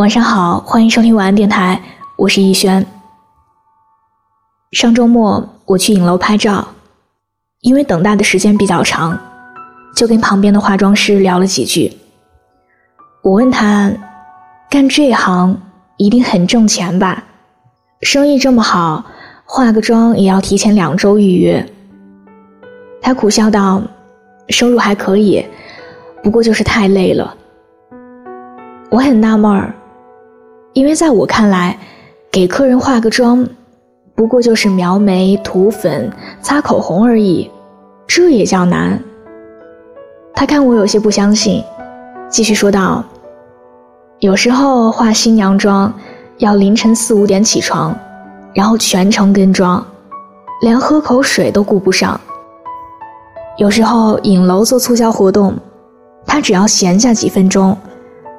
晚上好，欢迎收听晚安电台，我是逸轩。上周末我去影楼拍照，因为等待的时间比较长，就跟旁边的化妆师聊了几句。我问他，干这行一定很挣钱吧？生意这么好，化个妆也要提前两周预约。他苦笑道：“收入还可以，不过就是太累了。”我很纳闷儿。因为在我看来，给客人化个妆，不过就是描眉、涂粉、擦口红而已，这也叫难？他看我有些不相信，继续说道：“有时候化新娘妆，要凌晨四五点起床，然后全程跟妆，连喝口水都顾不上。有时候影楼做促销活动，他只要闲下几分钟。”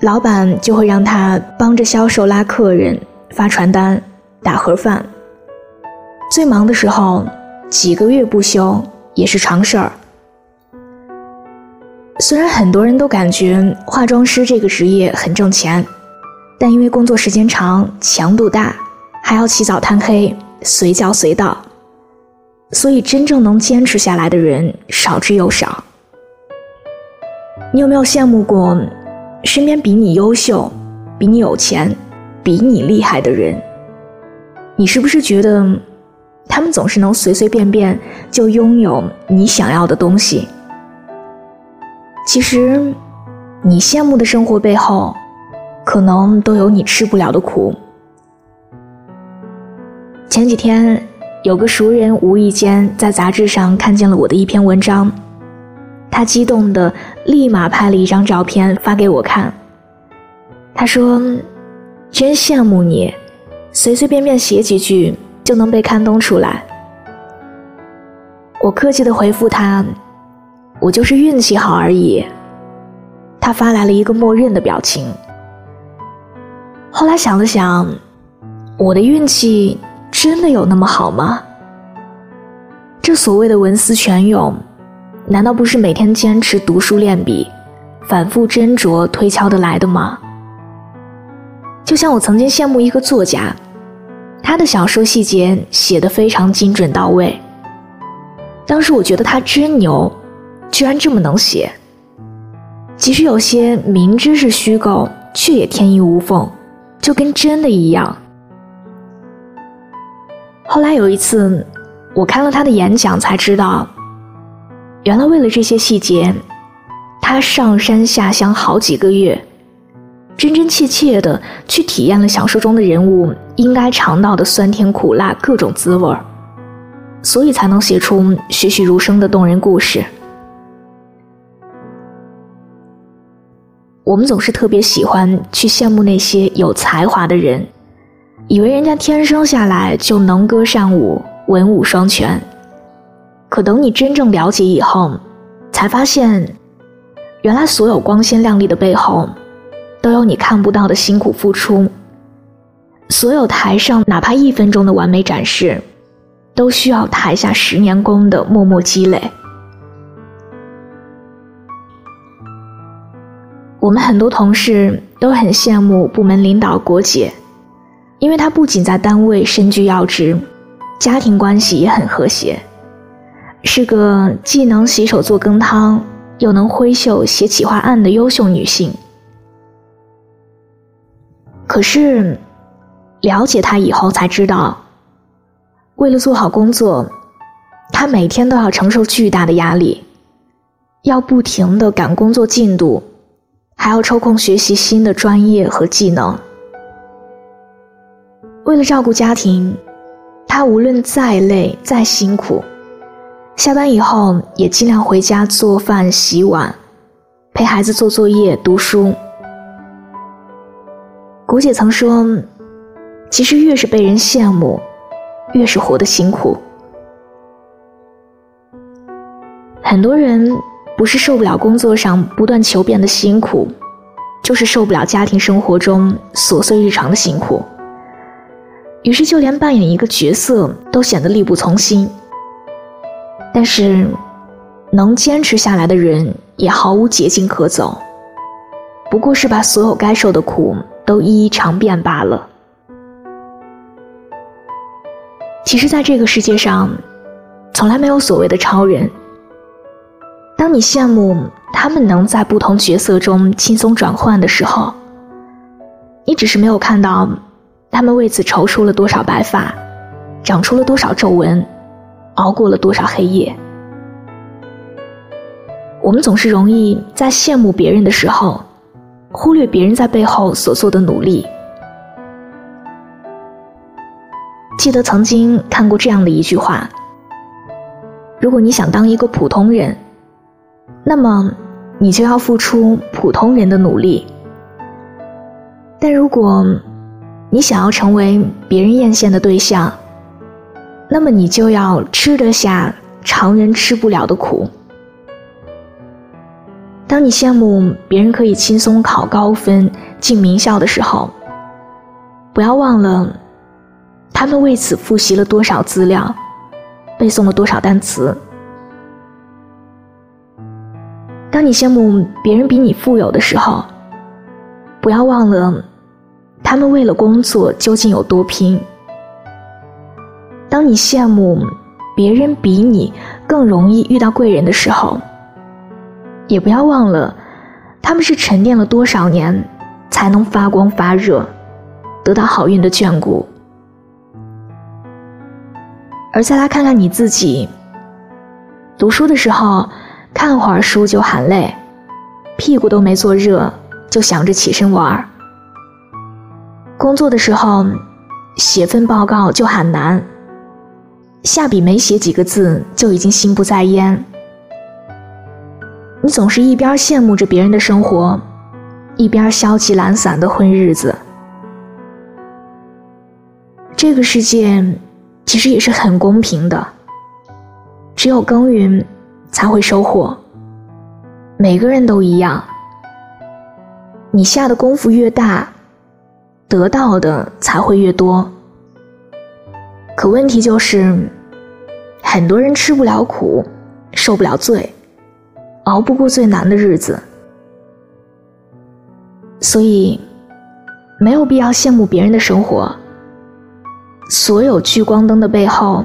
老板就会让他帮着销售拉客人、发传单、打盒饭。最忙的时候，几个月不休也是常事儿。虽然很多人都感觉化妆师这个职业很挣钱，但因为工作时间长、强度大，还要起早贪黑、随叫随到，所以真正能坚持下来的人少之又少。你有没有羡慕过？身边比你优秀、比你有钱、比你厉害的人，你是不是觉得他们总是能随随便便就拥有你想要的东西？其实，你羡慕的生活背后，可能都有你吃不了的苦。前几天，有个熟人无意间在杂志上看见了我的一篇文章。他激动的立马拍了一张照片发给我看。他说：“真羡慕你，随随便便写几句就能被刊登出来。”我客气的回复他：“我就是运气好而已。”他发来了一个默认的表情。后来想了想，我的运气真的有那么好吗？这所谓的文思泉涌。难道不是每天坚持读书练笔、反复斟酌推敲得来的吗？就像我曾经羡慕一个作家，他的小说细节写得非常精准到位。当时我觉得他真牛，居然这么能写。即使有些明知是虚构，却也天衣无缝，就跟真的一样。后来有一次，我看了他的演讲，才知道。原来为了这些细节，他上山下乡好几个月，真真切切的去体验了小说中的人物应该尝到的酸甜苦辣各种滋味儿，所以才能写出栩栩如生的动人故事。我们总是特别喜欢去羡慕那些有才华的人，以为人家天生下来就能歌善舞、文武双全。可等你真正了解以后，才发现，原来所有光鲜亮丽的背后，都有你看不到的辛苦付出。所有台上哪怕一分钟的完美展示，都需要台下十年功的默默积累。我们很多同事都很羡慕部门领导郭姐，因为她不仅在单位身居要职，家庭关系也很和谐。是个既能洗手做羹汤，又能挥袖写企划案的优秀女性。可是，了解她以后才知道，为了做好工作，她每天都要承受巨大的压力，要不停的赶工作进度，还要抽空学习新的专业和技能。为了照顾家庭，她无论再累再辛苦。下班以后也尽量回家做饭、洗碗，陪孩子做作业、读书。古姐曾说：“其实越是被人羡慕，越是活得辛苦。”很多人不是受不了工作上不断求变的辛苦，就是受不了家庭生活中琐碎日常的辛苦，于是就连扮演一个角色都显得力不从心。但是，能坚持下来的人也毫无捷径可走，不过是把所有该受的苦都一一尝遍罢了。其实，在这个世界上，从来没有所谓的超人。当你羡慕他们能在不同角色中轻松转换的时候，你只是没有看到他们为此愁出了多少白发，长出了多少皱纹，熬过了多少黑夜。我们总是容易在羡慕别人的时候，忽略别人在背后所做的努力。记得曾经看过这样的一句话：如果你想当一个普通人，那么你就要付出普通人的努力；但如果你想要成为别人艳羡的对象，那么你就要吃得下常人吃不了的苦。当你羡慕别人可以轻松考高分、进名校的时候，不要忘了，他们为此复习了多少资料，背诵了多少单词。当你羡慕别人比你富有的时候，不要忘了，他们为了工作究竟有多拼。当你羡慕别人比你更容易遇到贵人的时候，也不要忘了，他们是沉淀了多少年，才能发光发热，得到好运的眷顾。而再来看看你自己，读书的时候，看会儿书就喊累，屁股都没坐热，就想着起身玩儿；工作的时候，写份报告就喊难，下笔没写几个字，就已经心不在焉。你总是一边羡慕着别人的生活，一边消极懒散的混日子。这个世界其实也是很公平的，只有耕耘才会收获。每个人都一样，你下的功夫越大，得到的才会越多。可问题就是，很多人吃不了苦，受不了罪。熬不过最难的日子，所以没有必要羡慕别人的生活。所有聚光灯的背后，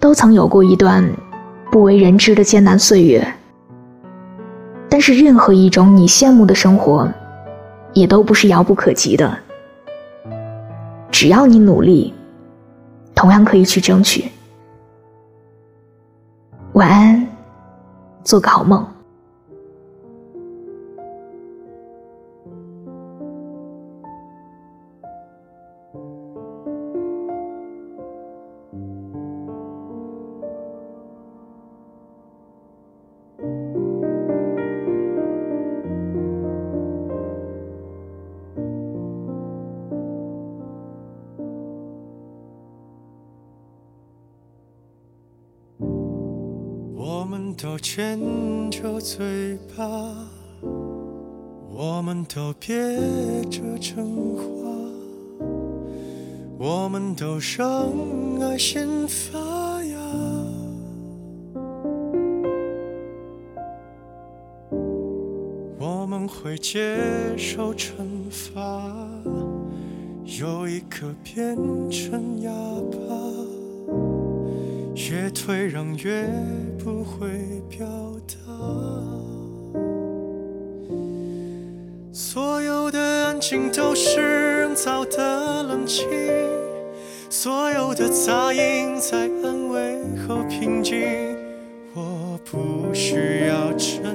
都曾有过一段不为人知的艰难岁月。但是，任何一种你羡慕的生活，也都不是遥不可及的。只要你努力，同样可以去争取。晚安。做个好梦。都牵着嘴巴，我们都憋着真话，我们都让爱先发芽。我们会接受惩罚，有一刻变成哑巴。越退让越不会表达，所有的安静都是人造的冷清，所有的杂音在安慰后平静。我不需要证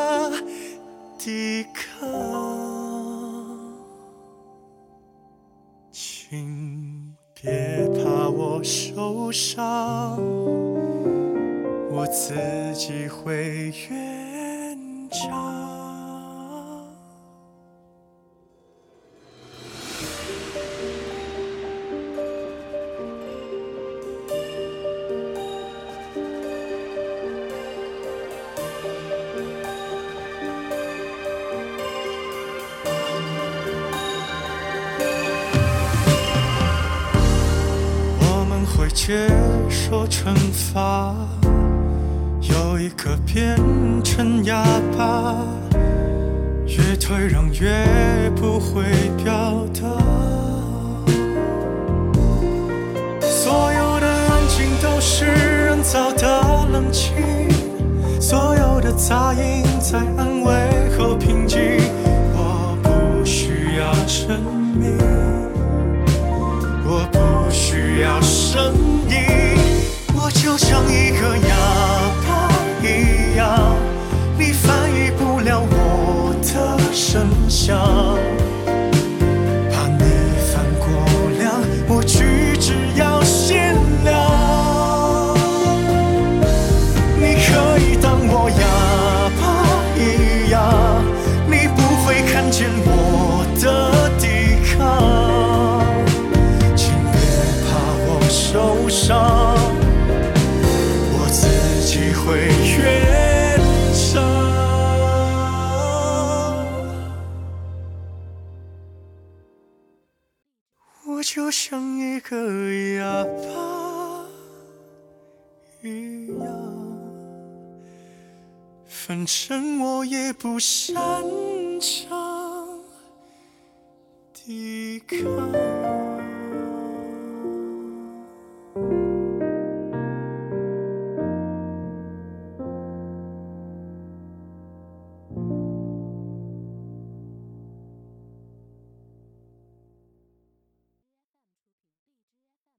抵抗，请别怕我受伤，我自己会圆场。受惩罚，有一个变成哑巴，越退让越不会表达。所有的安静都是人造的冷清，所有的杂音在安慰后受伤，我自己会圆场。我就像一个哑巴一样，反正我也不擅长抵抗。